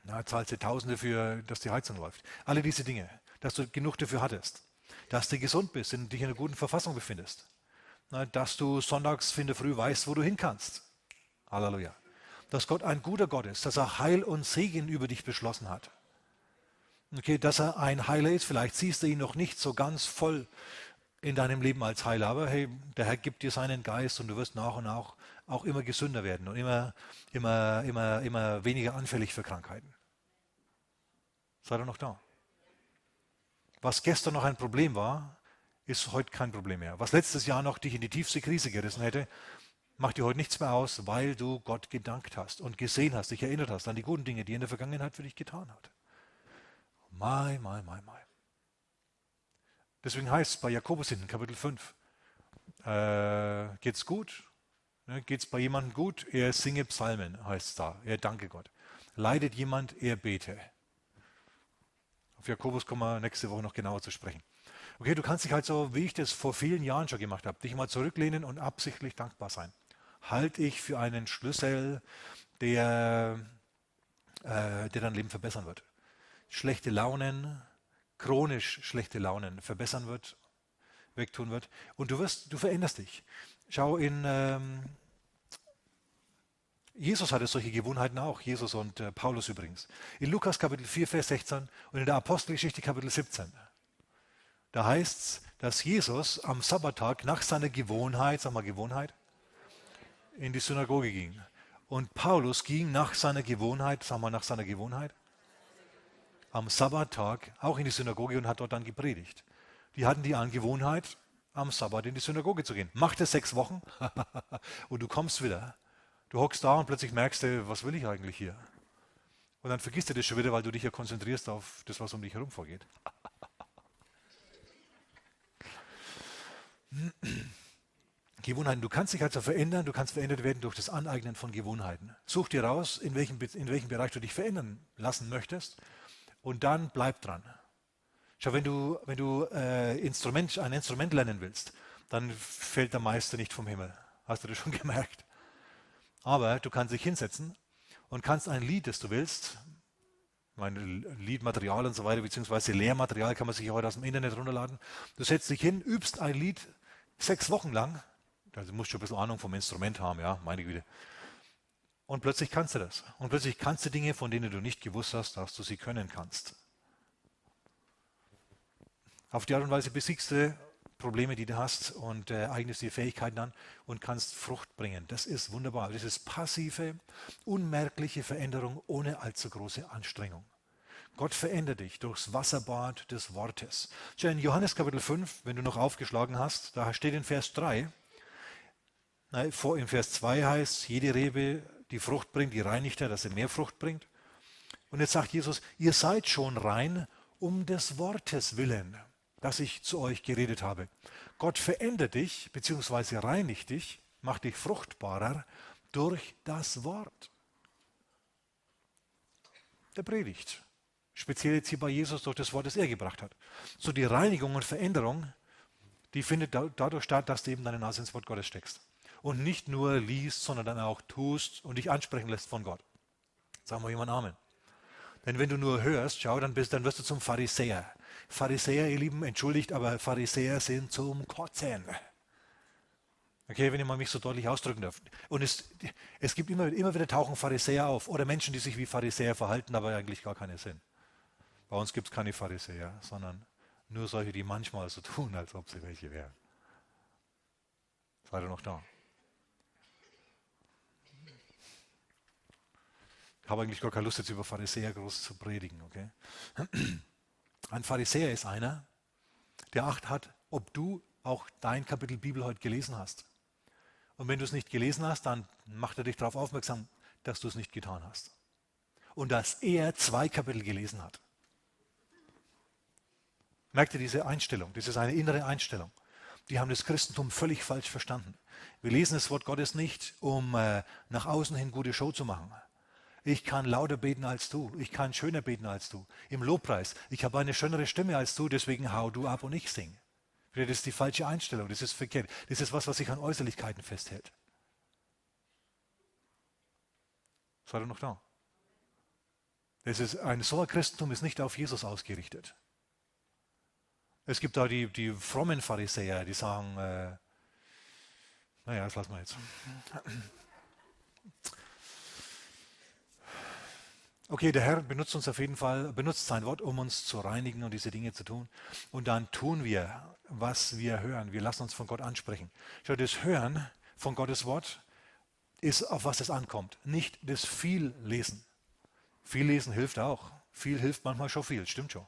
Na, zahlst du Tausende für, dass die Heizung läuft. Alle diese Dinge. Dass du genug dafür hattest. Dass du gesund bist und dich in einer guten Verfassung befindest. Dass du sonntags in Früh weißt, wo du hin kannst Halleluja. Dass Gott ein guter Gott ist, dass er Heil und Segen über dich beschlossen hat. Okay, dass er ein Heiler ist, vielleicht siehst du ihn noch nicht so ganz voll in deinem Leben als Heiler, aber hey, der Herr gibt dir seinen Geist und du wirst nach und nach auch immer gesünder werden und immer, immer, immer, immer weniger anfällig für Krankheiten. Seid ihr noch da? Was gestern noch ein Problem war, ist heute kein Problem mehr. Was letztes Jahr noch dich in die tiefste Krise gerissen hätte, macht dir heute nichts mehr aus, weil du Gott gedankt hast und gesehen hast, dich erinnert hast an die guten Dinge, die er in der Vergangenheit für dich getan hat. Mai, mai, mai, mai. Deswegen heißt es bei Jakobus in Kapitel 5, äh, geht's gut? Ne, geht's bei jemandem gut? Er singe Psalmen, heißt es da. Er danke Gott. Leidet jemand, er bete. Auf Jakobus kommen wir nächste Woche noch genauer zu sprechen. Okay, du kannst dich halt so, wie ich das vor vielen Jahren schon gemacht habe, dich mal zurücklehnen und absichtlich dankbar sein halte ich für einen Schlüssel, der, äh, der dein Leben verbessern wird. Schlechte Launen, chronisch schlechte Launen verbessern wird, wegtun wird. Und du wirst, du veränderst dich. Schau in ähm, Jesus hatte solche Gewohnheiten auch, Jesus und äh, Paulus übrigens. In Lukas Kapitel 4, Vers 16 und in der Apostelgeschichte Kapitel 17. Da heißt es, dass Jesus am Sabbattag nach seiner Gewohnheit, sag mal Gewohnheit, in die Synagoge ging. Und Paulus ging nach seiner Gewohnheit, sagen wir nach seiner Gewohnheit, am Sabbattag auch in die Synagoge und hat dort dann gepredigt. Die hatten die Angewohnheit, am Sabbat in die Synagoge zu gehen. Mach das sechs Wochen und du kommst wieder. Du hockst da und plötzlich merkst du, was will ich eigentlich hier? Und dann vergisst du das schon wieder, weil du dich ja konzentrierst auf das, was um dich herum vorgeht. Gewohnheiten. Du kannst dich also verändern, du kannst verändert werden durch das Aneignen von Gewohnheiten. Such dir raus, in welchem, in welchem Bereich du dich verändern lassen möchtest und dann bleib dran. Schau, wenn du, wenn du äh, Instrument, ein Instrument lernen willst, dann fällt der Meister nicht vom Himmel. Hast du das schon gemerkt? Aber du kannst dich hinsetzen und kannst ein Lied, das du willst, mein Liedmaterial und so weiter, beziehungsweise Lehrmaterial kann man sich heute aus dem Internet runterladen. Du setzt dich hin, übst ein Lied sechs Wochen lang also musst du ein bisschen Ahnung vom Instrument haben, ja, meine Güte. Und plötzlich kannst du das. Und plötzlich kannst du Dinge, von denen du nicht gewusst hast, dass du sie können kannst. Auf die Art und Weise besiegst du Probleme, die du hast und äh, eignest dir Fähigkeiten an und kannst Frucht bringen. Das ist wunderbar. Das ist passive, unmerkliche Veränderung ohne allzu große Anstrengung. Gott verändert dich durchs Wasserbad des Wortes. in Johannes Kapitel 5, wenn du noch aufgeschlagen hast, da steht in Vers 3, in Vers 2 heißt, jede Rebe, die Frucht bringt, die reinigt er, dass sie mehr Frucht bringt. Und jetzt sagt Jesus, ihr seid schon rein um des Wortes willen, das ich zu euch geredet habe. Gott verändert dich bzw. reinigt dich, macht dich fruchtbarer durch das Wort. Der Predigt. Speziell jetzt hier bei Jesus durch das Wort, das er gebracht hat. So die Reinigung und Veränderung, die findet dadurch statt, dass du eben deine Nase ins Wort Gottes steckst. Und nicht nur liest, sondern dann auch tust und dich ansprechen lässt von Gott. Sagen wir jemand Amen. Denn wenn du nur hörst, schau, dann, bist, dann wirst du zum Pharisäer. Pharisäer, ihr Lieben, entschuldigt, aber Pharisäer sind zum Kotzen. Okay, wenn ich mal mich so deutlich ausdrücken darf. Und es, es gibt immer, immer wieder tauchen Pharisäer auf oder Menschen, die sich wie Pharisäer verhalten, aber eigentlich gar keinen Sinn. Bei uns gibt es keine Pharisäer, sondern nur solche, die manchmal so tun, als ob sie welche wären. Seid ihr noch da? Habe eigentlich gar keine Lust, jetzt über Pharisäer groß zu predigen. Okay? Ein Pharisäer ist einer, der Acht hat, ob du auch dein Kapitel Bibel heute gelesen hast. Und wenn du es nicht gelesen hast, dann macht er dich darauf aufmerksam, dass du es nicht getan hast. Und dass er zwei Kapitel gelesen hat. Merkt ihr diese Einstellung? Das ist eine innere Einstellung. Die haben das Christentum völlig falsch verstanden. Wir lesen das Wort Gottes nicht, um äh, nach außen hin gute Show zu machen. Ich kann lauter beten als du. Ich kann schöner beten als du. Im Lobpreis. Ich habe eine schönere Stimme als du, deswegen hau du ab und ich sing. Das ist die falsche Einstellung, das ist verkehrt. Das ist was, was sich an Äußerlichkeiten festhält. Seid ihr noch da? Das ist, ein so ein Christentum ist nicht auf Jesus ausgerichtet. Es gibt da die, die frommen Pharisäer, die sagen, äh, naja, das lassen wir jetzt. Okay, der Herr benutzt uns auf jeden Fall, benutzt sein Wort, um uns zu reinigen und diese Dinge zu tun. Und dann tun wir, was wir hören. Wir lassen uns von Gott ansprechen. Schau, das Hören von Gottes Wort ist, auf was es ankommt. Nicht das viel Lesen. Viel Lesen hilft auch. Viel hilft manchmal schon viel, stimmt schon.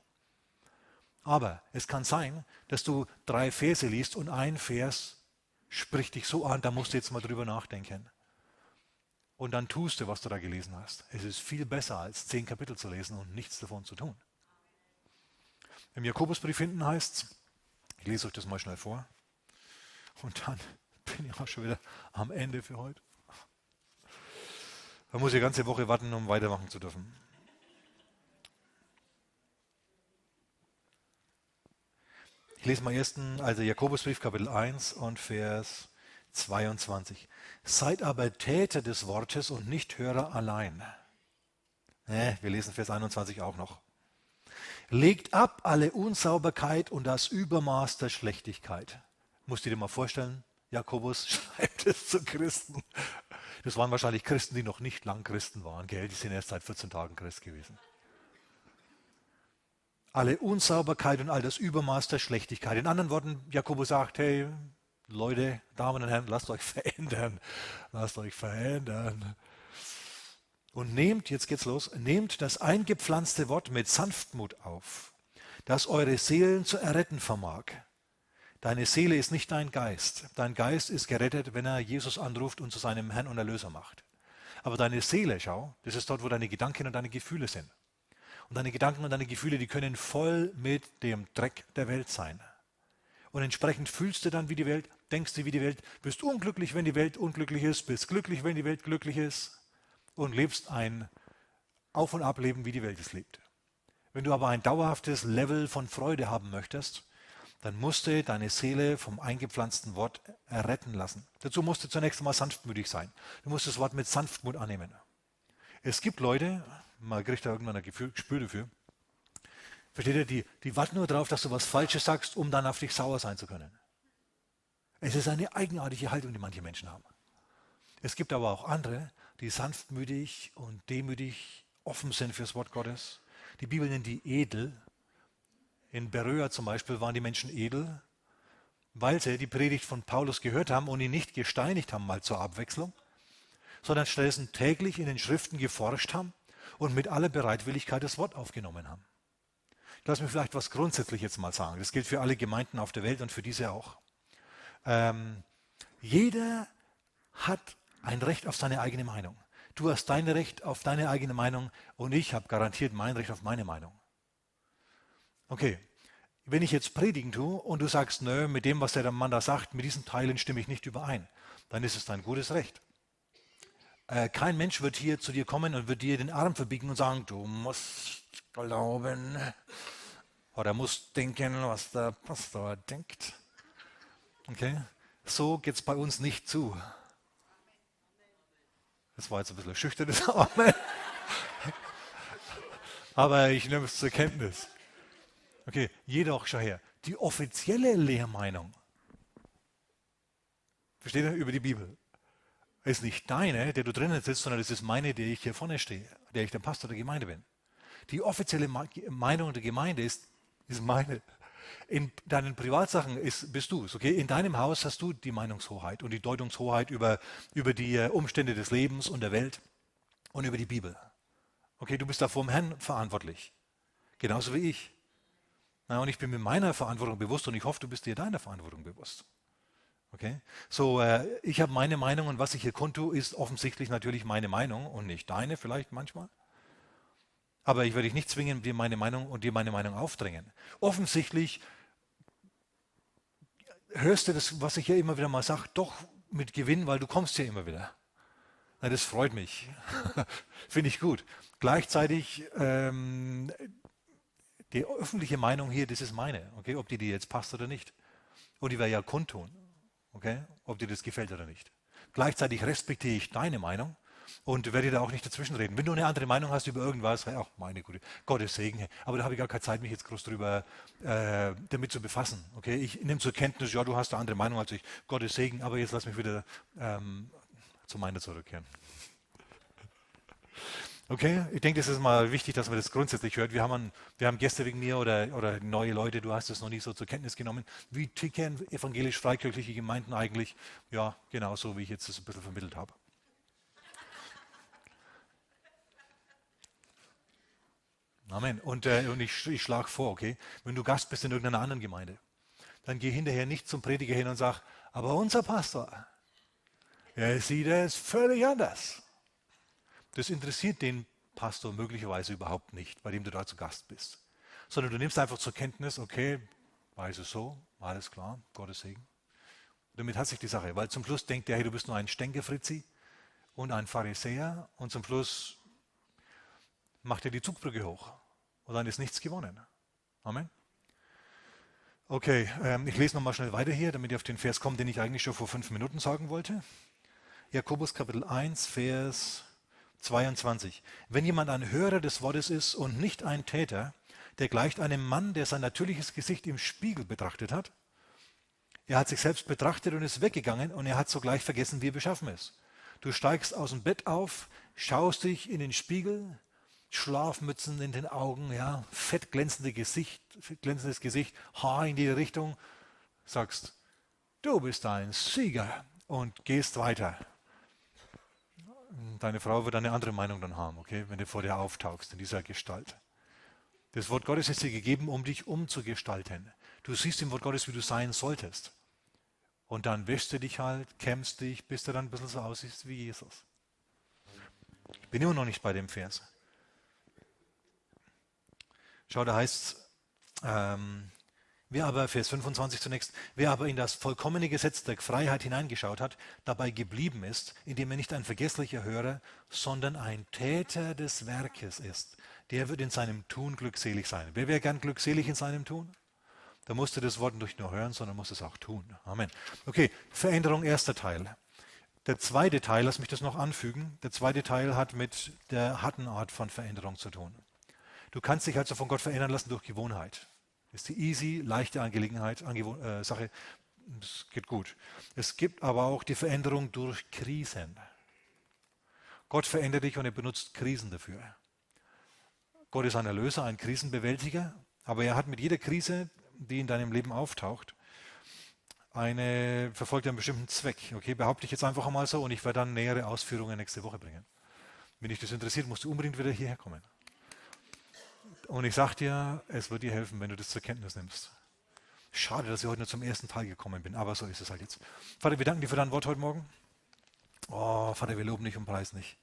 Aber es kann sein, dass du drei Verse liest und ein Vers spricht dich so an, da musst du jetzt mal drüber nachdenken und dann tust du, was du da gelesen hast. Es ist viel besser, als zehn Kapitel zu lesen und nichts davon zu tun. Im Jakobusbrief hinten heißt es, ich lese euch das mal schnell vor, und dann bin ich auch schon wieder am Ende für heute. Da muss die ganze Woche warten, um weitermachen zu dürfen. Ich lese mal ersten, also Jakobusbrief Kapitel 1 und Vers 22. Seid aber Täter des Wortes und nicht Hörer allein. Ne, wir lesen Vers 21 auch noch. Legt ab alle Unsauberkeit und das Übermaß der Schlechtigkeit. Musst du dir mal vorstellen, Jakobus schreibt es zu Christen. Das waren wahrscheinlich Christen, die noch nicht lang Christen waren, gell? Die sind erst seit 14 Tagen Christ gewesen. Alle Unsauberkeit und all das Übermaß der Schlechtigkeit. In anderen Worten, Jakobus sagt, hey, Leute, Damen und Herren, lasst euch verändern. Lasst euch verändern. Und nehmt, jetzt geht's los, nehmt das eingepflanzte Wort mit Sanftmut auf, das eure Seelen zu erretten vermag. Deine Seele ist nicht dein Geist. Dein Geist ist gerettet, wenn er Jesus anruft und zu seinem Herrn und Erlöser macht. Aber deine Seele, schau, das ist dort, wo deine Gedanken und deine Gefühle sind. Und deine Gedanken und deine Gefühle, die können voll mit dem Dreck der Welt sein. Und entsprechend fühlst du dann wie die Welt, denkst du wie die Welt, bist unglücklich, wenn die Welt unglücklich ist, bist glücklich, wenn die Welt glücklich ist und lebst ein Auf- und Ableben, wie die Welt es lebt. Wenn du aber ein dauerhaftes Level von Freude haben möchtest, dann musst du deine Seele vom eingepflanzten Wort erretten lassen. Dazu musst du zunächst einmal sanftmütig sein. Du musst das Wort mit Sanftmut annehmen. Es gibt Leute, man kriegt da irgendwann ein Gespür dafür, Versteht ihr, die, die warten nur darauf, dass du was Falsches sagst, um dann auf dich sauer sein zu können. Es ist eine eigenartige Haltung, die manche Menschen haben. Es gibt aber auch andere, die sanftmütig und demütig offen sind fürs Wort Gottes. Die Bibel nennt die edel. In Beröa zum Beispiel waren die Menschen edel, weil sie die Predigt von Paulus gehört haben und ihn nicht gesteinigt haben, mal zur Abwechslung, sondern stattdessen täglich in den Schriften geforscht haben und mit aller Bereitwilligkeit das Wort aufgenommen haben. Lass mich vielleicht was grundsätzlich jetzt mal sagen. Das gilt für alle Gemeinden auf der Welt und für diese auch. Ähm, jeder hat ein Recht auf seine eigene Meinung. Du hast dein Recht auf deine eigene Meinung und ich habe garantiert mein Recht auf meine Meinung. Okay, wenn ich jetzt predigen tue und du sagst, nö, mit dem, was der Mann da sagt, mit diesen Teilen stimme ich nicht überein, dann ist es dein gutes Recht. Äh, kein Mensch wird hier zu dir kommen und wird dir den Arm verbiegen und sagen, du musst glauben oder musst denken, was der Pastor denkt. Okay? So geht es bei uns nicht zu. Das war jetzt ein bisschen ein schüchternes Amen. Aber ich nehme es zur Kenntnis. Okay, jedoch, schau her, die offizielle Lehrmeinung, versteht ihr, über die Bibel, ist nicht deine, der du drinnen sitzt, sondern es ist meine, der ich hier vorne stehe, der ich der Pastor der Gemeinde bin. Die offizielle Meinung der Gemeinde ist, ist meine. In deinen Privatsachen ist, bist du es. Okay? In deinem Haus hast du die Meinungshoheit und die Deutungshoheit über, über die äh, Umstände des Lebens und der Welt und über die Bibel. Okay, du bist da vor dem Herrn verantwortlich. Genauso wie ich. Na, und ich bin mir meiner Verantwortung bewusst und ich hoffe, du bist dir deiner Verantwortung bewusst. Okay? So, äh, ich habe meine Meinung und was ich hier kundtue, ist offensichtlich natürlich meine Meinung und nicht deine vielleicht manchmal. Aber ich werde dich nicht zwingen, dir meine Meinung und dir meine Meinung aufdrängen. Offensichtlich hörst du das, was ich ja immer wieder mal sage, doch mit Gewinn, weil du kommst ja immer wieder. Na, das freut mich. Finde ich gut. Gleichzeitig ähm, die öffentliche Meinung hier, das ist meine, okay, ob die dir jetzt passt oder nicht. Und die werde ja kundtun, okay, ob dir das gefällt oder nicht. Gleichzeitig respektiere ich deine Meinung und werde da auch nicht dazwischenreden. Wenn du eine andere Meinung hast über irgendwas, ach meine Gute, Gottes Segen, aber da habe ich gar keine Zeit, mich jetzt groß drüber äh, damit zu befassen. Okay, ich nehme zur Kenntnis, ja, du hast eine andere Meinung als ich, Gottes Segen, aber jetzt lass mich wieder ähm, zu meiner zurückkehren. Okay, ich denke, das ist mal wichtig, dass man das grundsätzlich hört. Wir haben, einen, wir haben Gäste wegen mir oder, oder neue Leute, du hast es noch nicht so zur Kenntnis genommen. Wie ticken evangelisch-freikirchliche Gemeinden eigentlich? Ja, genau so, wie ich jetzt das ein bisschen vermittelt habe. Amen. Und, äh, und ich, ich schlage vor, okay, wenn du Gast bist in irgendeiner anderen Gemeinde, dann geh hinterher nicht zum Prediger hin und sag, aber unser Pastor, er sieht es völlig anders. Das interessiert den Pastor möglicherweise überhaupt nicht, bei dem du da zu Gast bist. Sondern du nimmst einfach zur Kenntnis, okay, weiß es so, alles klar, Gottes Segen. Damit hat sich die Sache, weil zum Schluss denkt er, hey, du bist nur ein Stänkefritzi und ein Pharisäer und zum Schluss macht er die Zugbrücke hoch und dann ist nichts gewonnen. Amen. Okay, ähm, ich lese nochmal schnell weiter hier, damit ihr auf den Vers kommt, den ich eigentlich schon vor fünf Minuten sagen wollte. Jakobus Kapitel 1, Vers 22. Wenn jemand ein Hörer des Wortes ist und nicht ein Täter, der gleicht einem Mann, der sein natürliches Gesicht im Spiegel betrachtet hat. Er hat sich selbst betrachtet und ist weggegangen und er hat sogleich vergessen, wie er beschaffen ist. Du steigst aus dem Bett auf, schaust dich in den Spiegel, Schlafmützen in den Augen, ja, fett Gesicht, glänzendes Gesicht, Haar in die Richtung, sagst, du bist ein Sieger und gehst weiter. Deine Frau wird eine andere Meinung dann haben, okay, wenn du vor dir auftauchst in dieser Gestalt. Das Wort Gottes ist dir gegeben, um dich umzugestalten. Du siehst im Wort Gottes, wie du sein solltest. Und dann wäschst du dich halt, kämmst dich, bis du dann ein bisschen so aussiehst wie Jesus. Ich bin immer noch nicht bei dem Vers. Schau, da heißt es, ähm, Wer aber, Vers 25 zunächst, wer aber in das vollkommene Gesetz der Freiheit hineingeschaut hat, dabei geblieben ist, indem er nicht ein vergesslicher Hörer, sondern ein Täter des Werkes ist, der wird in seinem Tun glückselig sein. Wer wäre gern glückselig in seinem Tun? Da musste das Wort nicht nur hören, sondern muss es auch tun. Amen. Okay, Veränderung erster Teil. Der zweite Teil, lass mich das noch anfügen, der zweite Teil hat mit der harten Art von Veränderung zu tun. Du kannst dich also von Gott verändern lassen durch Gewohnheit. Das ist die easy, leichte Angelegenheit, Angewohn äh, Sache. Das geht gut. Es gibt aber auch die Veränderung durch Krisen. Gott verändert dich und er benutzt Krisen dafür. Gott ist ein Erlöser, ein Krisenbewältiger, aber er hat mit jeder Krise, die in deinem Leben auftaucht, eine verfolgt einen bestimmten Zweck. Okay, behaupte ich jetzt einfach einmal so und ich werde dann nähere Ausführungen nächste Woche bringen. Wenn dich das interessiert, musst du unbedingt wieder hierher kommen. Und ich sage dir, es wird dir helfen, wenn du das zur Kenntnis nimmst. Schade, dass ich heute nur zum ersten Teil gekommen bin, aber so ist es halt jetzt. Vater, wir danken dir für dein Wort heute Morgen. Oh, Vater, wir loben dich und preisen dich.